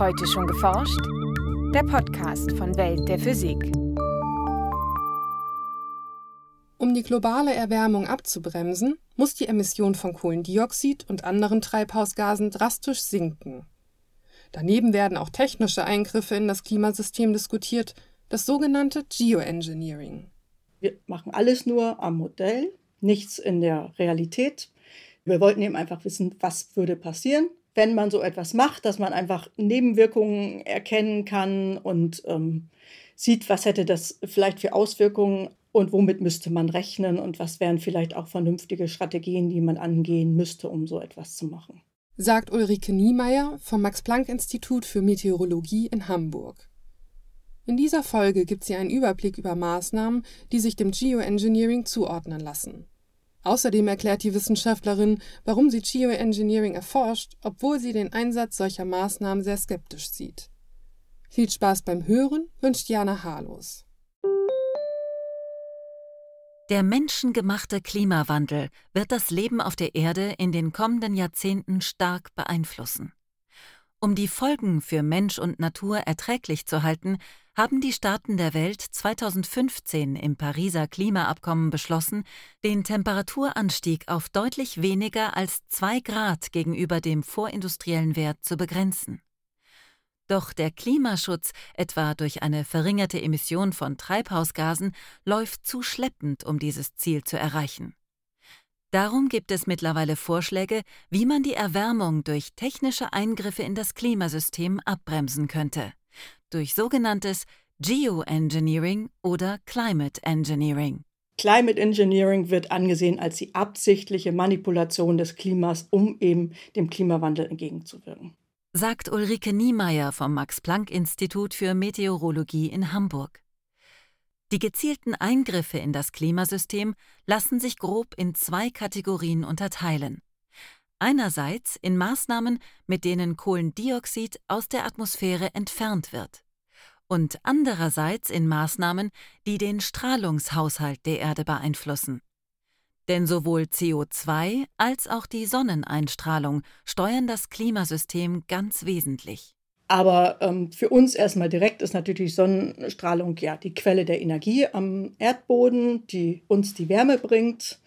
Heute schon geforscht? Der Podcast von Welt der Physik. Um die globale Erwärmung abzubremsen, muss die Emission von Kohlendioxid und anderen Treibhausgasen drastisch sinken. Daneben werden auch technische Eingriffe in das Klimasystem diskutiert, das sogenannte Geoengineering. Wir machen alles nur am Modell, nichts in der Realität. Wir wollten eben einfach wissen, was würde passieren, wenn man so etwas macht, dass man einfach Nebenwirkungen erkennen kann und ähm, sieht, was hätte das vielleicht für Auswirkungen und womit müsste man rechnen und was wären vielleicht auch vernünftige Strategien, die man angehen müsste, um so etwas zu machen. Sagt Ulrike Niemeyer vom Max-Planck-Institut für Meteorologie in Hamburg. In dieser Folge gibt sie einen Überblick über Maßnahmen, die sich dem Geoengineering zuordnen lassen. Außerdem erklärt die Wissenschaftlerin, warum sie Geoengineering erforscht, obwohl sie den Einsatz solcher Maßnahmen sehr skeptisch sieht. Viel Spaß beim Hören wünscht Jana Harlos. Der menschengemachte Klimawandel wird das Leben auf der Erde in den kommenden Jahrzehnten stark beeinflussen. Um die Folgen für Mensch und Natur erträglich zu halten, haben die Staaten der Welt 2015 im Pariser Klimaabkommen beschlossen, den Temperaturanstieg auf deutlich weniger als zwei Grad gegenüber dem vorindustriellen Wert zu begrenzen. Doch der Klimaschutz, etwa durch eine verringerte Emission von Treibhausgasen, läuft zu schleppend, um dieses Ziel zu erreichen. Darum gibt es mittlerweile Vorschläge, wie man die Erwärmung durch technische Eingriffe in das Klimasystem abbremsen könnte durch sogenanntes Geoengineering oder Climate Engineering. Climate Engineering wird angesehen als die absichtliche Manipulation des Klimas, um eben dem Klimawandel entgegenzuwirken. Sagt Ulrike Niemeyer vom Max-Planck-Institut für Meteorologie in Hamburg. Die gezielten Eingriffe in das Klimasystem lassen sich grob in zwei Kategorien unterteilen. Einerseits in Maßnahmen, mit denen Kohlendioxid aus der Atmosphäre entfernt wird und andererseits in Maßnahmen, die den Strahlungshaushalt der Erde beeinflussen. Denn sowohl CO2 als auch die Sonneneinstrahlung steuern das Klimasystem ganz wesentlich. Aber ähm, für uns erstmal direkt ist natürlich Sonnenstrahlung ja die Quelle der Energie am Erdboden, die uns die Wärme bringt.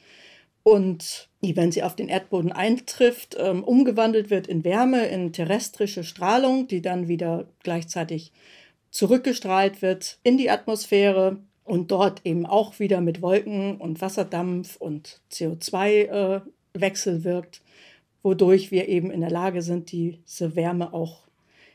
Und die, wenn sie auf den Erdboden eintrifft, ähm, umgewandelt wird in Wärme, in terrestrische Strahlung, die dann wieder gleichzeitig zurückgestrahlt wird in die Atmosphäre und dort eben auch wieder mit Wolken und Wasserdampf und CO2-Wechsel äh, wirkt, wodurch wir eben in der Lage sind, diese Wärme auch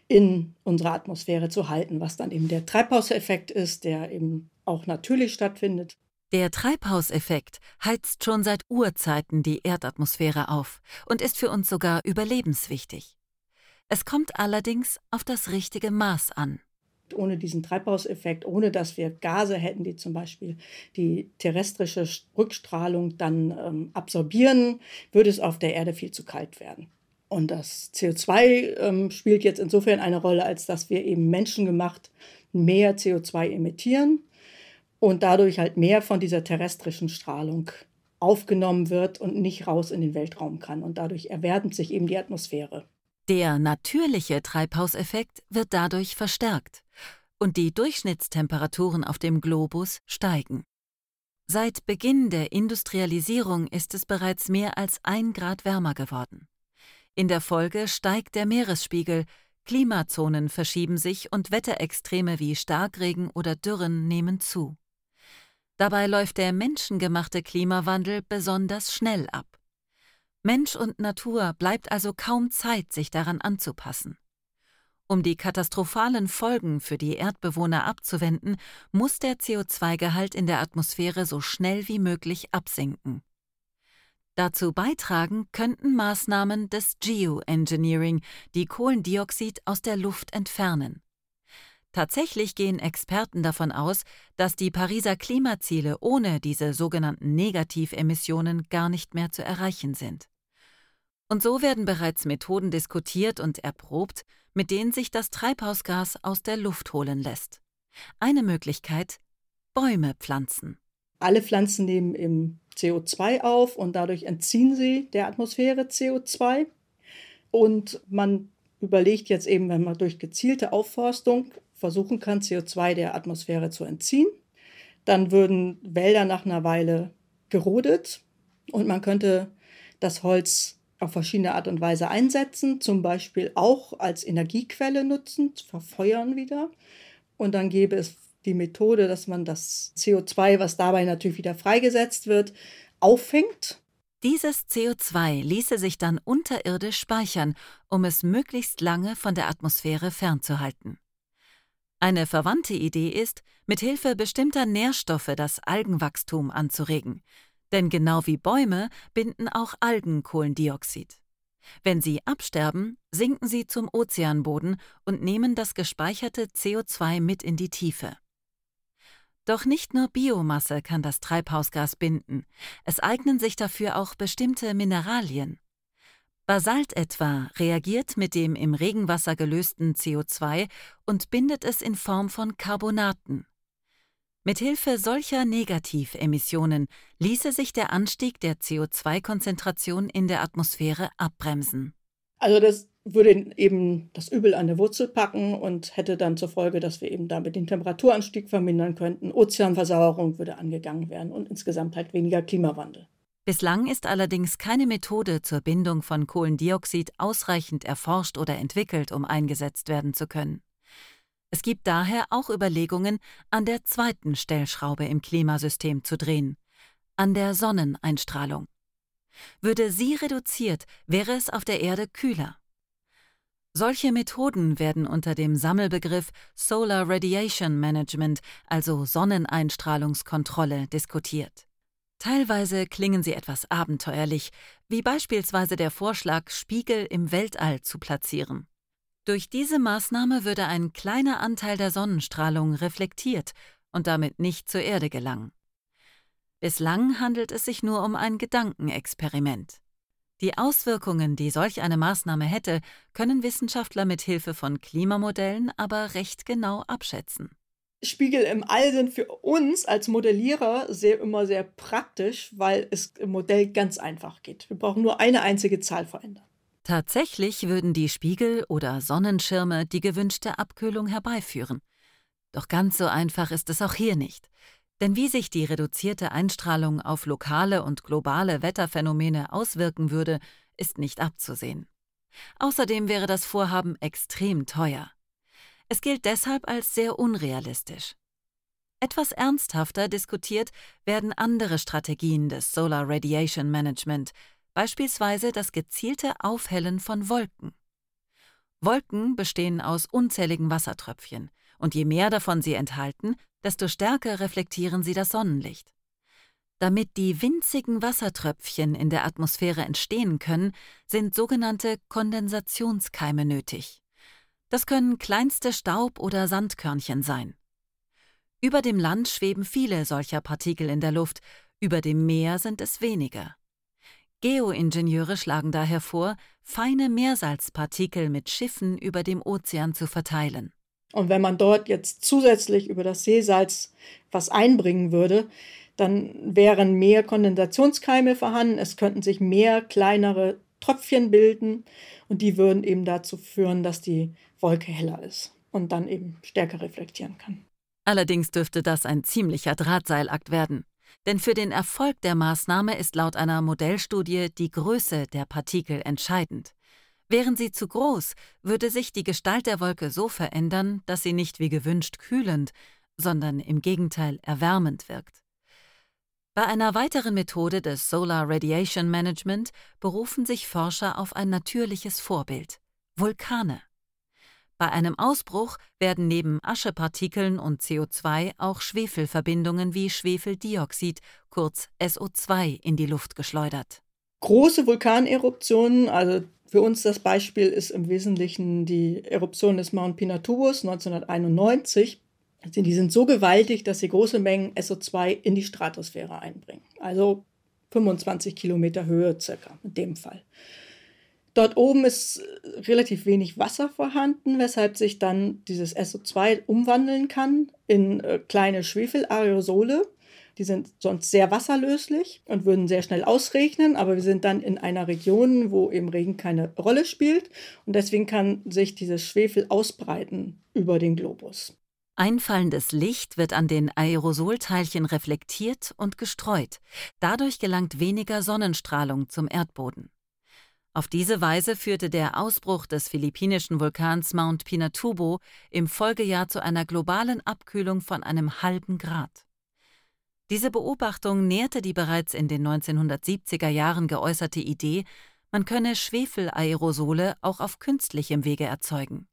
in unserer Atmosphäre zu halten, was dann eben der Treibhauseffekt ist, der eben auch natürlich stattfindet. Der Treibhauseffekt heizt schon seit Urzeiten die Erdatmosphäre auf und ist für uns sogar überlebenswichtig. Es kommt allerdings auf das richtige Maß an. Ohne diesen Treibhauseffekt, ohne dass wir Gase hätten, die zum Beispiel die terrestrische Rückstrahlung dann ähm, absorbieren, würde es auf der Erde viel zu kalt werden. Und das CO2 ähm, spielt jetzt insofern eine Rolle, als dass wir eben menschengemacht mehr CO2 emittieren und dadurch halt mehr von dieser terrestrischen Strahlung aufgenommen wird und nicht raus in den Weltraum kann. Und dadurch erwärmt sich eben die Atmosphäre. Der natürliche Treibhauseffekt wird dadurch verstärkt und die Durchschnittstemperaturen auf dem Globus steigen. Seit Beginn der Industrialisierung ist es bereits mehr als ein Grad wärmer geworden. In der Folge steigt der Meeresspiegel, Klimazonen verschieben sich und Wetterextreme wie Starkregen oder Dürren nehmen zu. Dabei läuft der menschengemachte Klimawandel besonders schnell ab. Mensch und Natur bleibt also kaum Zeit, sich daran anzupassen. Um die katastrophalen Folgen für die Erdbewohner abzuwenden, muss der CO2-Gehalt in der Atmosphäre so schnell wie möglich absinken. Dazu beitragen könnten Maßnahmen des Geoengineering, die Kohlendioxid aus der Luft entfernen. Tatsächlich gehen Experten davon aus, dass die Pariser Klimaziele ohne diese sogenannten Negativemissionen gar nicht mehr zu erreichen sind. Und so werden bereits Methoden diskutiert und erprobt, mit denen sich das Treibhausgas aus der Luft holen lässt. Eine Möglichkeit Bäume pflanzen. Alle Pflanzen nehmen im CO2 auf und dadurch entziehen sie der Atmosphäre CO2. Und man überlegt jetzt eben, wenn man durch gezielte Aufforstung versuchen kann, CO2 der Atmosphäre zu entziehen, dann würden Wälder nach einer Weile gerodet und man könnte das Holz auf verschiedene Art und Weise einsetzen, zum Beispiel auch als Energiequelle nutzen, verfeuern wieder. Und dann gäbe es die Methode, dass man das CO2, was dabei natürlich wieder freigesetzt wird, auffängt. Dieses CO2 ließe sich dann unterirdisch speichern, um es möglichst lange von der Atmosphäre fernzuhalten. Eine verwandte Idee ist, mit Hilfe bestimmter Nährstoffe das Algenwachstum anzuregen, denn genau wie Bäume binden auch Algen Kohlendioxid. Wenn sie absterben, sinken sie zum Ozeanboden und nehmen das gespeicherte CO2 mit in die Tiefe. Doch nicht nur Biomasse kann das Treibhausgas binden, es eignen sich dafür auch bestimmte Mineralien. Basalt etwa reagiert mit dem im Regenwasser gelösten CO2 und bindet es in Form von Carbonaten. Mithilfe solcher Negativemissionen ließe sich der Anstieg der CO2-Konzentration in der Atmosphäre abbremsen. Also das würde eben das Übel an der Wurzel packen und hätte dann zur Folge, dass wir eben damit den Temperaturanstieg vermindern könnten, Ozeanversauerung würde angegangen werden und insgesamt halt weniger Klimawandel. Bislang ist allerdings keine Methode zur Bindung von Kohlendioxid ausreichend erforscht oder entwickelt, um eingesetzt werden zu können. Es gibt daher auch Überlegungen, an der zweiten Stellschraube im Klimasystem zu drehen, an der Sonneneinstrahlung. Würde sie reduziert, wäre es auf der Erde kühler. Solche Methoden werden unter dem Sammelbegriff Solar Radiation Management, also Sonneneinstrahlungskontrolle, diskutiert. Teilweise klingen sie etwas abenteuerlich, wie beispielsweise der Vorschlag, Spiegel im Weltall zu platzieren. Durch diese Maßnahme würde ein kleiner Anteil der Sonnenstrahlung reflektiert und damit nicht zur Erde gelangen. Bislang handelt es sich nur um ein Gedankenexperiment. Die Auswirkungen, die solch eine Maßnahme hätte, können Wissenschaftler mit Hilfe von Klimamodellen aber recht genau abschätzen. Spiegel im All sind für uns als Modellierer sehr, immer sehr praktisch, weil es im Modell ganz einfach geht. Wir brauchen nur eine einzige Zahl verändern. Tatsächlich würden die Spiegel oder Sonnenschirme die gewünschte Abkühlung herbeiführen. Doch ganz so einfach ist es auch hier nicht. Denn wie sich die reduzierte Einstrahlung auf lokale und globale Wetterphänomene auswirken würde, ist nicht abzusehen. Außerdem wäre das Vorhaben extrem teuer. Es gilt deshalb als sehr unrealistisch. Etwas ernsthafter diskutiert werden andere Strategien des Solar Radiation Management, beispielsweise das gezielte Aufhellen von Wolken. Wolken bestehen aus unzähligen Wassertröpfchen, und je mehr davon sie enthalten, desto stärker reflektieren sie das Sonnenlicht. Damit die winzigen Wassertröpfchen in der Atmosphäre entstehen können, sind sogenannte Kondensationskeime nötig. Das können kleinste Staub- oder Sandkörnchen sein. Über dem Land schweben viele solcher Partikel in der Luft, über dem Meer sind es weniger. Geoingenieure schlagen daher vor, feine Meersalzpartikel mit Schiffen über dem Ozean zu verteilen. Und wenn man dort jetzt zusätzlich über das Seesalz was einbringen würde, dann wären mehr Kondensationskeime vorhanden, es könnten sich mehr kleinere Tröpfchen bilden und die würden eben dazu führen, dass die Wolke heller ist und dann eben stärker reflektieren kann. Allerdings dürfte das ein ziemlicher Drahtseilakt werden. Denn für den Erfolg der Maßnahme ist laut einer Modellstudie die Größe der Partikel entscheidend. Wären sie zu groß, würde sich die Gestalt der Wolke so verändern, dass sie nicht wie gewünscht kühlend, sondern im Gegenteil erwärmend wirkt. Bei einer weiteren Methode des Solar Radiation Management berufen sich Forscher auf ein natürliches Vorbild Vulkane. Bei einem Ausbruch werden neben Aschepartikeln und CO2 auch Schwefelverbindungen wie Schwefeldioxid, kurz SO2, in die Luft geschleudert. Große Vulkaneruptionen, also für uns das Beispiel ist im Wesentlichen die Eruption des Mount Pinatubo 1991. Die sind so gewaltig, dass sie große Mengen SO2 in die Stratosphäre einbringen. Also 25 Kilometer Höhe circa in dem Fall. Dort oben ist relativ wenig Wasser vorhanden, weshalb sich dann dieses SO2 umwandeln kann in äh, kleine Schwefelaerosole. Die sind sonst sehr wasserlöslich und würden sehr schnell ausregnen, aber wir sind dann in einer Region, wo eben Regen keine Rolle spielt und deswegen kann sich dieses Schwefel ausbreiten über den Globus. Einfallendes Licht wird an den Aerosolteilchen reflektiert und gestreut. Dadurch gelangt weniger Sonnenstrahlung zum Erdboden. Auf diese Weise führte der Ausbruch des philippinischen Vulkans Mount Pinatubo im Folgejahr zu einer globalen Abkühlung von einem halben Grad. Diese Beobachtung nährte die bereits in den 1970er Jahren geäußerte Idee, man könne Schwefelaerosole auch auf künstlichem Wege erzeugen.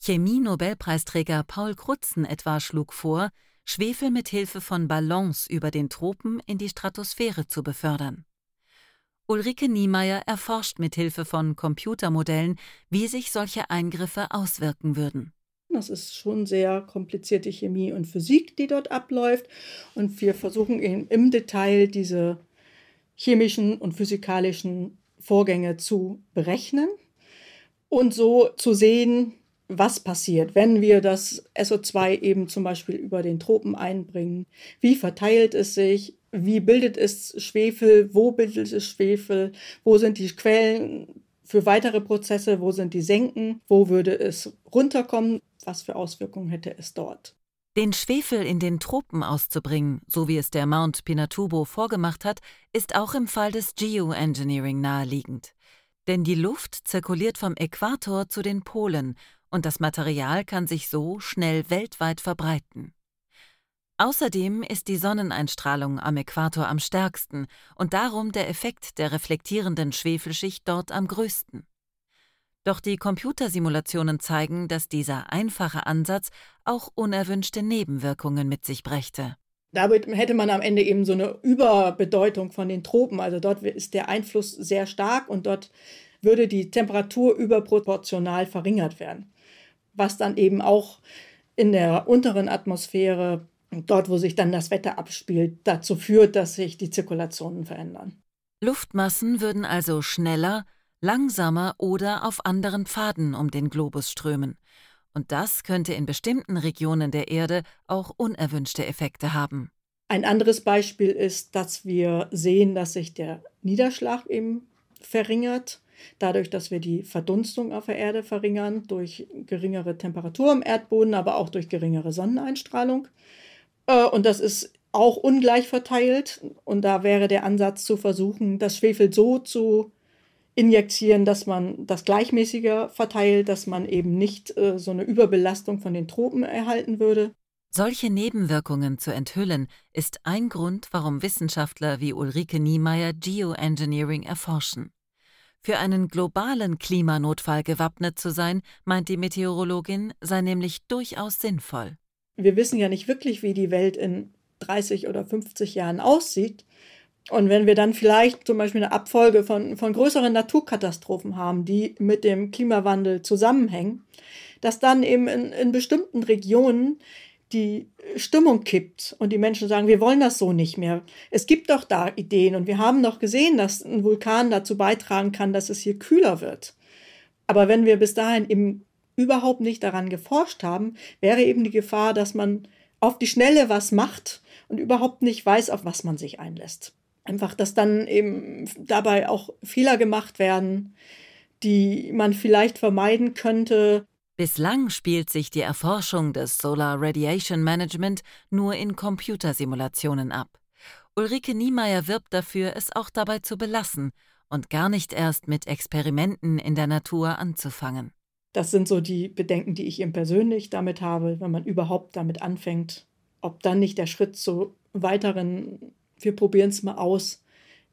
Chemie-Nobelpreisträger Paul Crutzen etwa schlug vor, Schwefel mit Hilfe von Ballons über den Tropen in die Stratosphäre zu befördern. Ulrike Niemeyer erforscht mit Hilfe von Computermodellen, wie sich solche Eingriffe auswirken würden. Das ist schon sehr komplizierte Chemie und Physik, die dort abläuft. Und wir versuchen im Detail diese chemischen und physikalischen Vorgänge zu berechnen und so zu sehen, was passiert, wenn wir das SO2 eben zum Beispiel über den Tropen einbringen. Wie verteilt es sich? Wie bildet es Schwefel? Wo bildet es Schwefel? Wo sind die Quellen für weitere Prozesse? Wo sind die Senken? Wo würde es runterkommen? Was für Auswirkungen hätte es dort? Den Schwefel in den Tropen auszubringen, so wie es der Mount Pinatubo vorgemacht hat, ist auch im Fall des Geoengineering naheliegend. Denn die Luft zirkuliert vom Äquator zu den Polen und das Material kann sich so schnell weltweit verbreiten. Außerdem ist die Sonneneinstrahlung am Äquator am stärksten und darum der Effekt der reflektierenden Schwefelschicht dort am größten. Doch die Computersimulationen zeigen, dass dieser einfache Ansatz auch unerwünschte Nebenwirkungen mit sich brächte. Damit hätte man am Ende eben so eine Überbedeutung von den Tropen. Also dort ist der Einfluss sehr stark und dort würde die Temperatur überproportional verringert werden was dann eben auch in der unteren Atmosphäre, dort wo sich dann das Wetter abspielt, dazu führt, dass sich die Zirkulationen verändern. Luftmassen würden also schneller, langsamer oder auf anderen Pfaden um den Globus strömen. Und das könnte in bestimmten Regionen der Erde auch unerwünschte Effekte haben. Ein anderes Beispiel ist, dass wir sehen, dass sich der Niederschlag eben verringert dadurch, dass wir die Verdunstung auf der Erde verringern, durch geringere Temperatur im Erdboden, aber auch durch geringere Sonneneinstrahlung. Äh, und das ist auch ungleich verteilt. Und da wäre der Ansatz zu versuchen, das Schwefel so zu injizieren, dass man das gleichmäßiger verteilt, dass man eben nicht äh, so eine Überbelastung von den Tropen erhalten würde. Solche Nebenwirkungen zu enthüllen, ist ein Grund, warum Wissenschaftler wie Ulrike Niemeyer Geoengineering erforschen. Für einen globalen Klimanotfall gewappnet zu sein, meint die Meteorologin, sei nämlich durchaus sinnvoll. Wir wissen ja nicht wirklich, wie die Welt in 30 oder 50 Jahren aussieht. Und wenn wir dann vielleicht zum Beispiel eine Abfolge von, von größeren Naturkatastrophen haben, die mit dem Klimawandel zusammenhängen, dass dann eben in, in bestimmten Regionen die Stimmung kippt und die Menschen sagen, wir wollen das so nicht mehr. Es gibt doch da Ideen und wir haben doch gesehen, dass ein Vulkan dazu beitragen kann, dass es hier kühler wird. Aber wenn wir bis dahin eben überhaupt nicht daran geforscht haben, wäre eben die Gefahr, dass man auf die Schnelle was macht und überhaupt nicht weiß, auf was man sich einlässt. Einfach, dass dann eben dabei auch Fehler gemacht werden, die man vielleicht vermeiden könnte, Bislang spielt sich die Erforschung des Solar Radiation Management nur in Computersimulationen ab. Ulrike Niemeyer wirbt dafür, es auch dabei zu belassen und gar nicht erst mit Experimenten in der Natur anzufangen. Das sind so die Bedenken, die ich eben persönlich damit habe, wenn man überhaupt damit anfängt, ob dann nicht der Schritt zu weiteren, wir probieren es mal aus,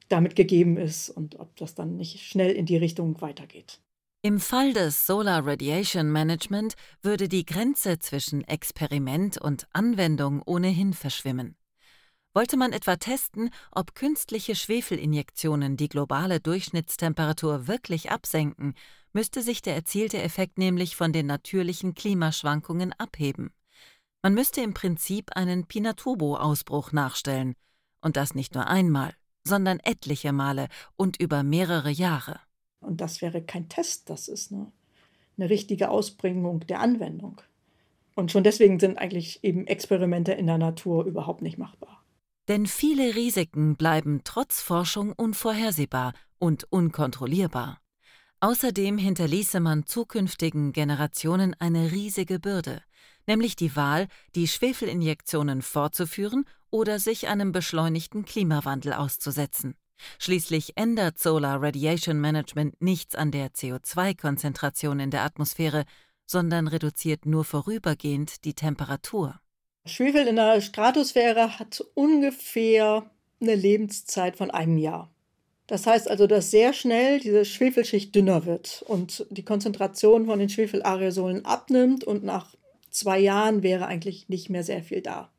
damit gegeben ist und ob das dann nicht schnell in die Richtung weitergeht. Im Fall des Solar Radiation Management würde die Grenze zwischen Experiment und Anwendung ohnehin verschwimmen. Wollte man etwa testen, ob künstliche Schwefelinjektionen die globale Durchschnittstemperatur wirklich absenken, müsste sich der erzielte Effekt nämlich von den natürlichen Klimaschwankungen abheben. Man müsste im Prinzip einen Pinatubo-Ausbruch nachstellen. Und das nicht nur einmal, sondern etliche Male und über mehrere Jahre. Und das wäre kein Test, das ist eine, eine richtige Ausbringung der Anwendung. Und schon deswegen sind eigentlich eben Experimente in der Natur überhaupt nicht machbar. Denn viele Risiken bleiben trotz Forschung unvorhersehbar und unkontrollierbar. Außerdem hinterließe man zukünftigen Generationen eine riesige Bürde, nämlich die Wahl, die Schwefelinjektionen fortzuführen oder sich einem beschleunigten Klimawandel auszusetzen. Schließlich ändert Solar Radiation Management nichts an der CO2-Konzentration in der Atmosphäre, sondern reduziert nur vorübergehend die Temperatur. Schwefel in der Stratosphäre hat ungefähr eine Lebenszeit von einem Jahr. Das heißt also, dass sehr schnell diese Schwefelschicht dünner wird und die Konzentration von den Schwefelaerosolen abnimmt und nach zwei Jahren wäre eigentlich nicht mehr sehr viel da.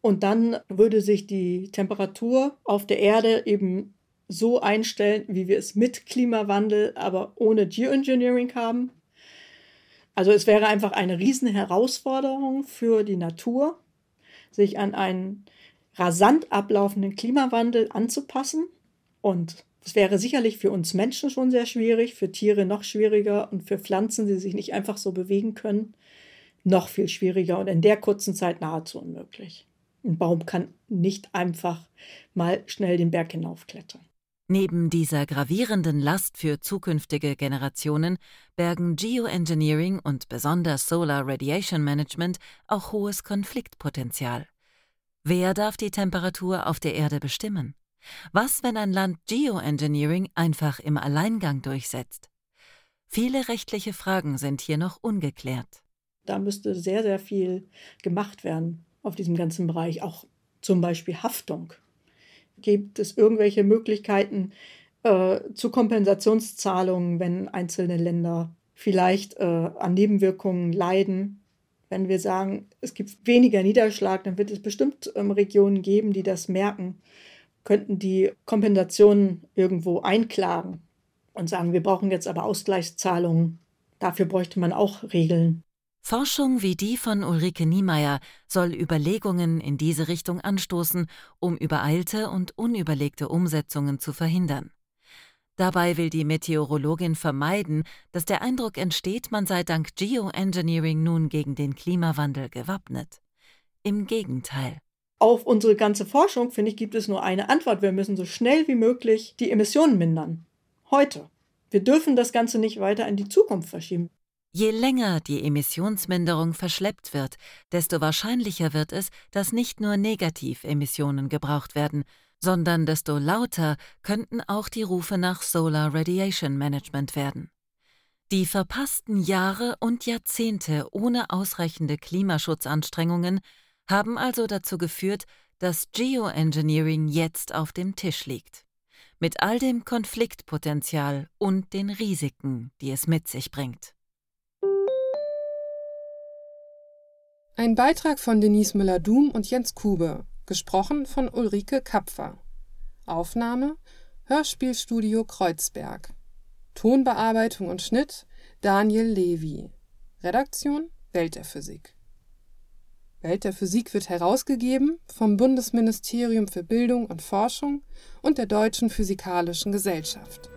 Und dann würde sich die Temperatur auf der Erde eben so einstellen, wie wir es mit Klimawandel, aber ohne Geoengineering haben. Also es wäre einfach eine Herausforderung für die Natur, sich an einen rasant ablaufenden Klimawandel anzupassen. Und es wäre sicherlich für uns Menschen schon sehr schwierig, für Tiere noch schwieriger und für Pflanzen, die sich nicht einfach so bewegen können, noch viel schwieriger und in der kurzen Zeit nahezu unmöglich. Ein Baum kann nicht einfach mal schnell den Berg hinaufklettern. Neben dieser gravierenden Last für zukünftige Generationen bergen Geoengineering und besonders Solar Radiation Management auch hohes Konfliktpotenzial. Wer darf die Temperatur auf der Erde bestimmen? Was, wenn ein Land Geoengineering einfach im Alleingang durchsetzt? Viele rechtliche Fragen sind hier noch ungeklärt. Da müsste sehr, sehr viel gemacht werden auf diesem ganzen Bereich, auch zum Beispiel Haftung. Gibt es irgendwelche Möglichkeiten äh, zu Kompensationszahlungen, wenn einzelne Länder vielleicht äh, an Nebenwirkungen leiden? Wenn wir sagen, es gibt weniger Niederschlag, dann wird es bestimmt ähm, Regionen geben, die das merken, könnten die Kompensationen irgendwo einklagen und sagen, wir brauchen jetzt aber Ausgleichszahlungen. Dafür bräuchte man auch Regeln. Forschung wie die von Ulrike Niemeyer soll Überlegungen in diese Richtung anstoßen, um übereilte und unüberlegte Umsetzungen zu verhindern. Dabei will die Meteorologin vermeiden, dass der Eindruck entsteht, man sei dank Geoengineering nun gegen den Klimawandel gewappnet. Im Gegenteil. Auf unsere ganze Forschung, finde ich, gibt es nur eine Antwort. Wir müssen so schnell wie möglich die Emissionen mindern. Heute. Wir dürfen das Ganze nicht weiter in die Zukunft verschieben. Je länger die Emissionsminderung verschleppt wird, desto wahrscheinlicher wird es, dass nicht nur Negativemissionen gebraucht werden, sondern desto lauter könnten auch die Rufe nach Solar Radiation Management werden. Die verpassten Jahre und Jahrzehnte ohne ausreichende Klimaschutzanstrengungen haben also dazu geführt, dass Geoengineering jetzt auf dem Tisch liegt. Mit all dem Konfliktpotenzial und den Risiken, die es mit sich bringt. Ein Beitrag von Denise Müller-Dum und Jens Kube, gesprochen von Ulrike Kapfer. Aufnahme Hörspielstudio Kreuzberg. Tonbearbeitung und Schnitt Daniel Levy. Redaktion Welt der Physik. Welt der Physik wird herausgegeben vom Bundesministerium für Bildung und Forschung und der Deutschen Physikalischen Gesellschaft.